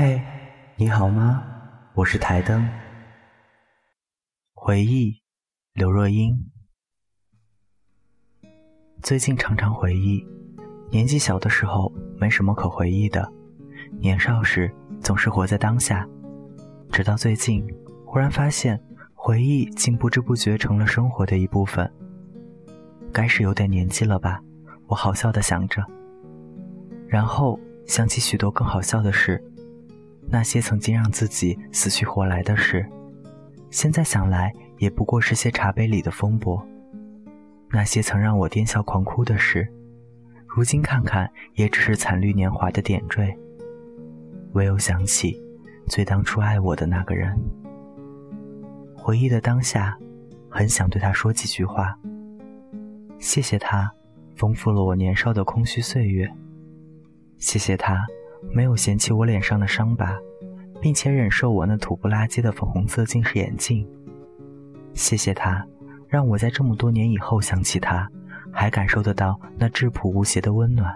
嘿，你好吗？我是台灯。回忆，刘若英。最近常常回忆，年纪小的时候没什么可回忆的，年少时总是活在当下。直到最近，忽然发现，回忆竟不知不觉成了生活的一部分。该是有点年纪了吧？我好笑的想着，然后想起许多更好笑的事，那些曾经让自己死去活来的事，现在想来也不过是些茶杯里的风波；那些曾让我癫笑狂哭的事，如今看看也只是惨绿年华的点缀。唯有想起最当初爱我的那个人，回忆的当下，很想对他说几句话。谢谢他，丰富了我年少的空虚岁月。谢谢他，没有嫌弃我脸上的伤疤，并且忍受我那土不拉几的粉红色近视眼镜。谢谢他，让我在这么多年以后想起他，还感受得到那质朴无邪的温暖。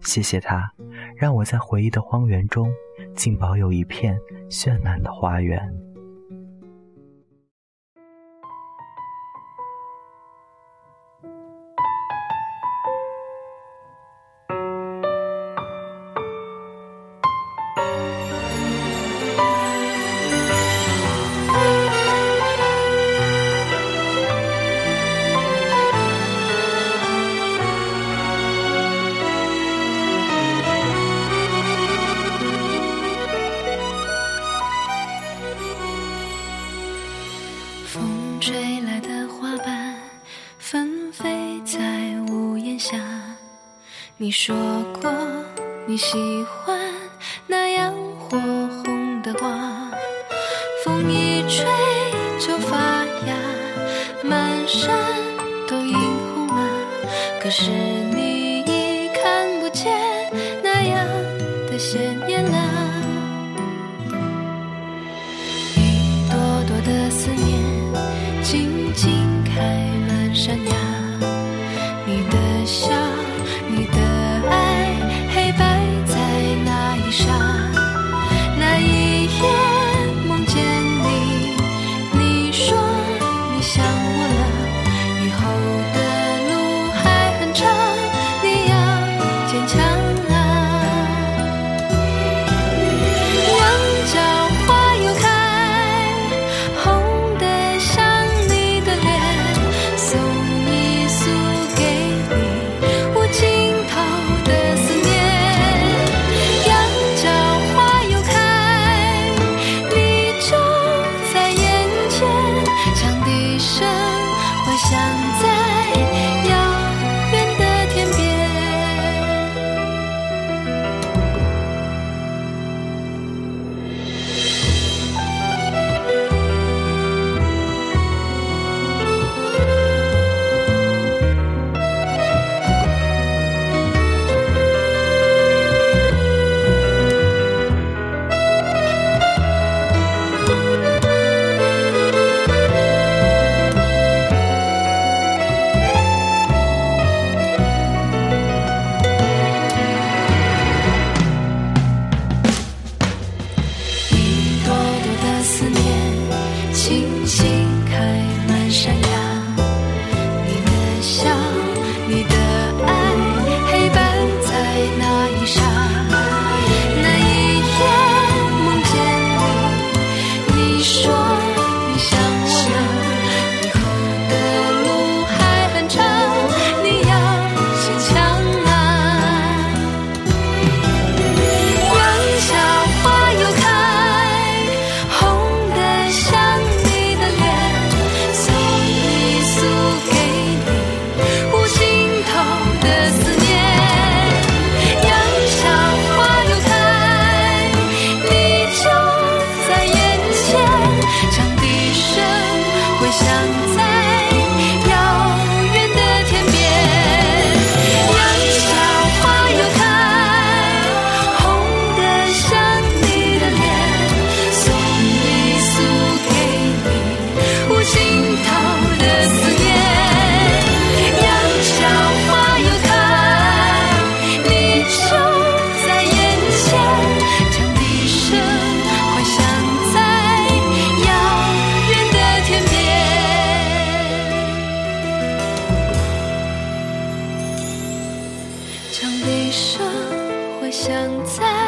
谢谢他，让我在回忆的荒原中，竟保有一片绚烂的花园。风吹来的花瓣纷飞在屋檐下你说过你喜欢那样火红的花，风一吹就发芽，满山都映红了。可是你想在。